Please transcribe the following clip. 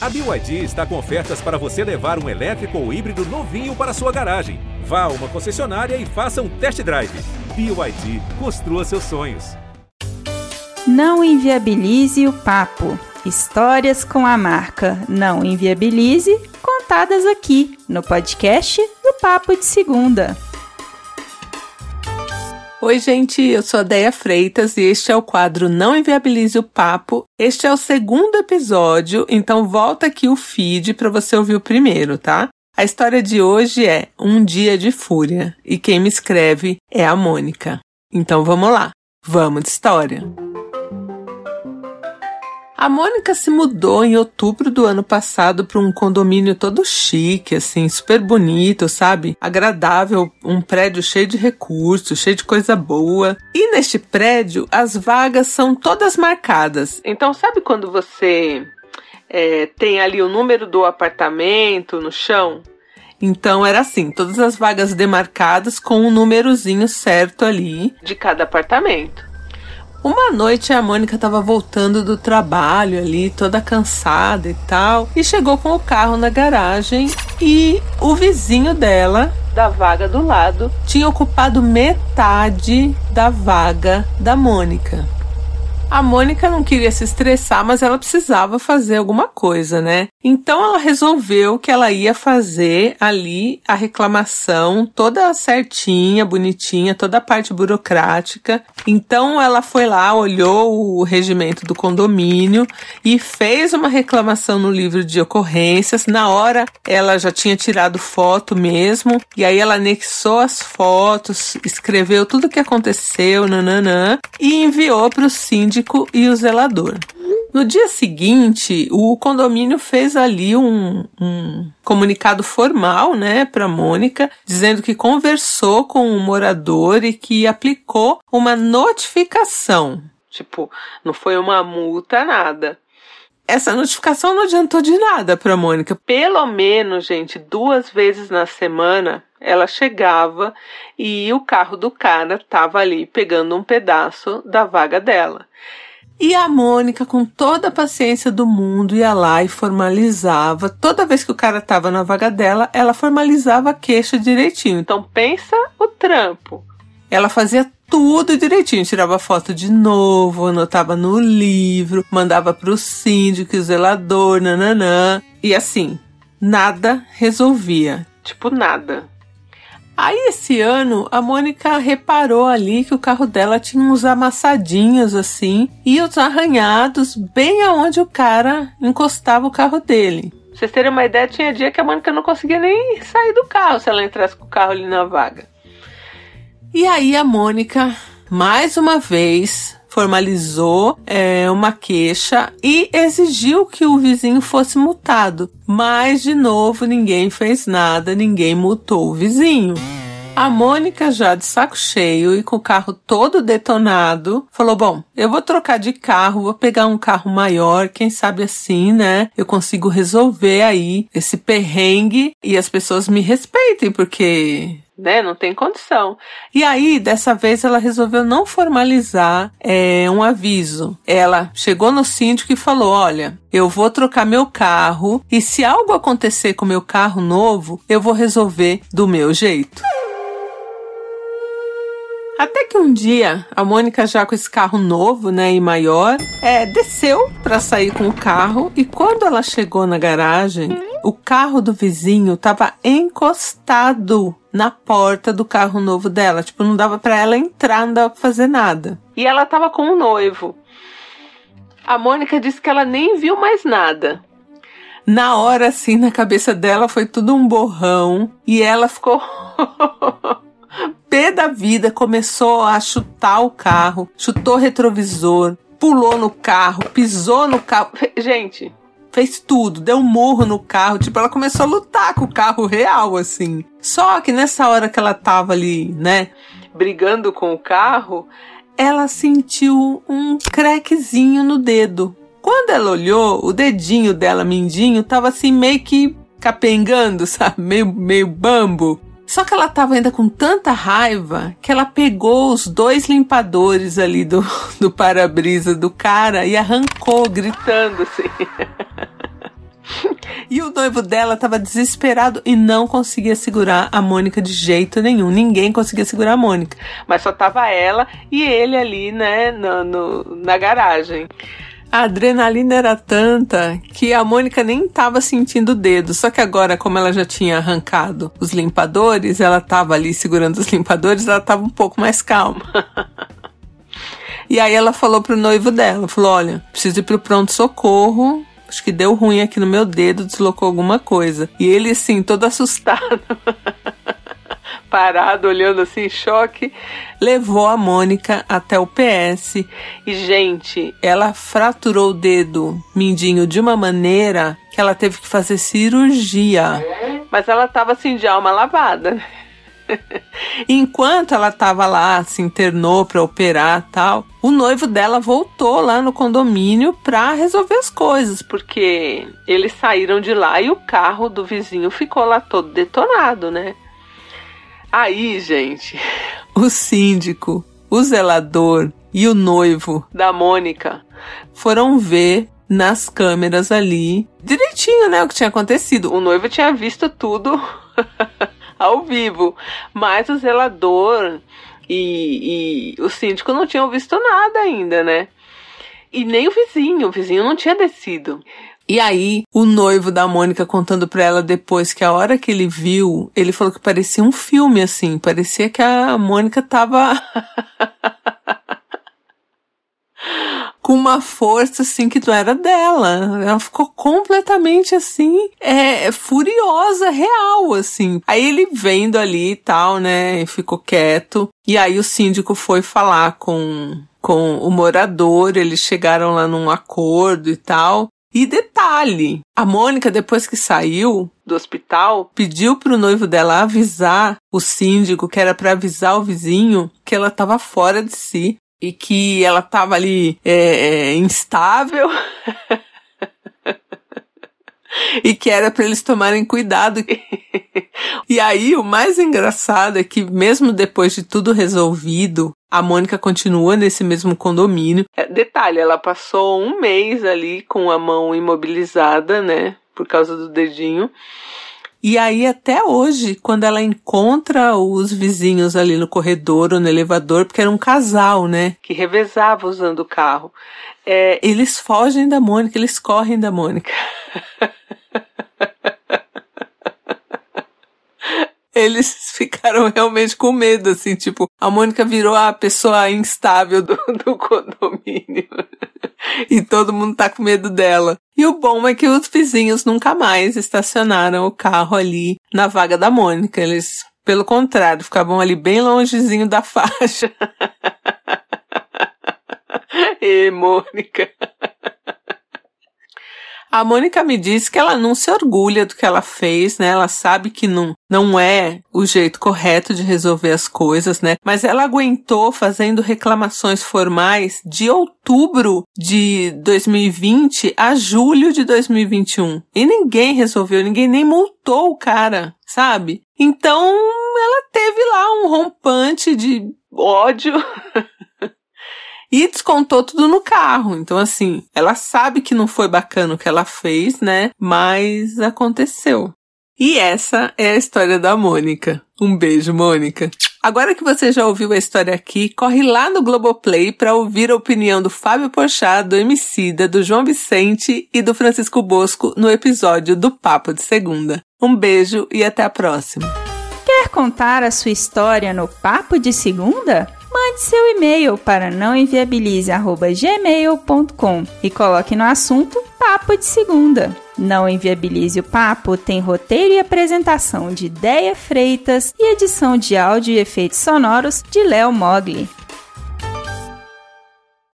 A BYD está com ofertas para você levar um elétrico ou híbrido novinho para sua garagem. Vá a uma concessionária e faça um test drive. BYD, construa seus sonhos. Não inviabilize o papo. Histórias com a marca Não Inviabilize, contadas aqui no podcast do Papo de Segunda. Oi, gente, eu sou a Deia Freitas e este é o quadro Não Inviabilize o Papo. Este é o segundo episódio, então volta aqui o feed para você ouvir o primeiro, tá? A história de hoje é Um Dia de Fúria e quem me escreve é a Mônica. Então vamos lá, vamos de história. A Mônica se mudou em outubro do ano passado para um condomínio todo chique, assim, super bonito, sabe? Agradável, um prédio cheio de recursos, cheio de coisa boa. E neste prédio, as vagas são todas marcadas. Então, sabe quando você é, tem ali o número do apartamento no chão? Então era assim, todas as vagas demarcadas com um númerozinho certo ali de cada apartamento. Uma noite a Mônica estava voltando do trabalho ali, toda cansada e tal, e chegou com o carro na garagem e o vizinho dela, da vaga do lado, tinha ocupado metade da vaga da Mônica. A Mônica não queria se estressar, mas ela precisava fazer alguma coisa, né? Então ela resolveu que ela ia fazer ali a reclamação toda certinha, bonitinha, toda a parte burocrática. Então ela foi lá, olhou o regimento do condomínio e fez uma reclamação no livro de ocorrências. Na hora ela já tinha tirado foto mesmo, e aí ela anexou as fotos, escreveu tudo o que aconteceu, nananã, e enviou para o síndico síndico e o zelador. No dia seguinte, o condomínio fez ali um, um comunicado formal, né, para Mônica, dizendo que conversou com o morador e que aplicou uma notificação. Tipo, não foi uma multa, nada. Essa notificação não adiantou de nada para Mônica. Pelo menos, gente, duas vezes na semana ela chegava e o carro do cara estava ali pegando um pedaço da vaga dela. E a Mônica, com toda a paciência do mundo, ia lá e formalizava. Toda vez que o cara estava na vaga dela, ela formalizava a queixa direitinho. Então pensa o trampo. Ela fazia tudo direitinho, tirava foto de novo, anotava no livro, mandava para o síndico, o zelador, nananã. E assim, nada resolvia. Tipo, nada. Aí esse ano a Mônica reparou ali que o carro dela tinha uns amassadinhos assim e os arranhados bem aonde o cara encostava o carro dele. Pra vocês terem uma ideia, tinha dia que a Mônica não conseguia nem sair do carro se ela entrasse com o carro ali na vaga. E aí a Mônica, mais uma vez, formalizou é, uma queixa e exigiu que o vizinho fosse multado. Mas, de novo, ninguém fez nada, ninguém multou o vizinho. A Mônica, já de saco cheio e com o carro todo detonado, falou: Bom, eu vou trocar de carro, vou pegar um carro maior, quem sabe assim, né? Eu consigo resolver aí esse perrengue e as pessoas me respeitem, porque né? Não tem condição. E aí, dessa vez, ela resolveu não formalizar é, um aviso. Ela chegou no síndico e falou: Olha, eu vou trocar meu carro e se algo acontecer com meu carro novo, eu vou resolver do meu jeito. Até que um dia, a Mônica já com esse carro novo, né, e maior, é, desceu para sair com o carro e quando ela chegou na garagem, o carro do vizinho estava encostado na porta do carro novo dela, tipo, não dava para ela entrar, não dava pra fazer nada. E ela tava com um noivo. A Mônica disse que ela nem viu mais nada. Na hora, assim, na cabeça dela foi tudo um borrão e ela ficou pé da vida, começou a chutar o carro, chutou o retrovisor, pulou no carro, pisou no carro. Gente, fez tudo, deu um murro no carro, tipo, ela começou a lutar com o carro real, assim. Só que nessa hora que ela tava ali, né, brigando com o carro, ela sentiu um crequezinho no dedo. Quando ela olhou, o dedinho dela, mindinho, tava assim meio que capengando, sabe? Meio, meio bambo. Só que ela tava ainda com tanta raiva que ela pegou os dois limpadores ali do, do para-brisa do cara e arrancou, gritando assim. E o noivo dela tava desesperado e não conseguia segurar a Mônica de jeito nenhum. Ninguém conseguia segurar a Mônica. Mas só tava ela e ele ali, né, no, no na garagem. A adrenalina era tanta que a Mônica nem estava sentindo o dedo. Só que agora, como ela já tinha arrancado os limpadores, ela estava ali segurando os limpadores, ela estava um pouco mais calma. e aí ela falou pro noivo dela, falou: "Olha, preciso ir pro pronto socorro. Acho que deu ruim aqui no meu dedo, deslocou alguma coisa". E ele assim, todo assustado. parado, olhando assim em choque, levou a Mônica até o PS. E, gente, ela fraturou o dedo mindinho de uma maneira que ela teve que fazer cirurgia. Mas ela tava assim de alma lavada. Enquanto ela tava lá, se internou para operar tal, o noivo dela voltou lá no condomínio para resolver as coisas, porque eles saíram de lá e o carro do vizinho ficou lá todo detonado, né? Aí, gente, o síndico, o zelador e o noivo da Mônica foram ver nas câmeras ali direitinho, né, o que tinha acontecido. O noivo tinha visto tudo ao vivo, mas o zelador e, e o síndico não tinham visto nada ainda, né? E nem o vizinho, o vizinho não tinha descido. E aí, o noivo da Mônica contando pra ela depois que a hora que ele viu, ele falou que parecia um filme assim, parecia que a Mônica tava com uma força assim que não era dela. Ela ficou completamente assim, é, furiosa, real, assim. Aí ele vendo ali e tal, né, ficou quieto. E aí o síndico foi falar com com o morador, eles chegaram lá num acordo e tal. E detalhe, a Mônica, depois que saiu do hospital, pediu pro noivo dela avisar o síndico, que era para avisar o vizinho, que ela estava fora de si e que ela estava ali é, é, instável. e que era para eles tomarem cuidado. e aí, o mais engraçado é que, mesmo depois de tudo resolvido, a Mônica continua nesse mesmo condomínio. É, detalhe, ela passou um mês ali com a mão imobilizada, né? Por causa do dedinho. E aí, até hoje, quando ela encontra os vizinhos ali no corredor ou no elevador, porque era um casal, né? Que revezava usando o carro. É, eles fogem da Mônica, eles correm da Mônica. eles ficaram realmente com medo, assim, tipo, a Mônica virou a pessoa instável do, do condomínio. e todo mundo tá com medo dela. E o bom é que os vizinhos nunca mais estacionaram o carro ali na vaga da Mônica. Eles, pelo contrário, ficavam ali bem longezinho da faixa. e Mônica. A Mônica me disse que ela não se orgulha do que ela fez, né? Ela sabe que não, não é o jeito correto de resolver as coisas, né? Mas ela aguentou fazendo reclamações formais de outubro de 2020 a julho de 2021. E ninguém resolveu, ninguém nem multou o cara, sabe? Então ela teve lá um rompante de ódio e descontou tudo no carro. Então, assim, ela sabe que não foi bacana o que ela fez, né? Mas aconteceu. E essa é a história da Mônica. Um beijo, Mônica. Agora que você já ouviu a história aqui, corre lá no Globoplay para ouvir a opinião do Fábio Porchat, do Emicida, do João Vicente e do Francisco Bosco no episódio do Papo de Segunda. Um beijo e até a próxima. Quer contar a sua história no Papo de Segunda? Mande seu e-mail para nãoenviabilize.gmail.com e coloque no assunto Papo de Segunda. Não Enviabilize o Papo tem roteiro e apresentação de Ideia Freitas e edição de áudio e efeitos sonoros de Léo Mogli.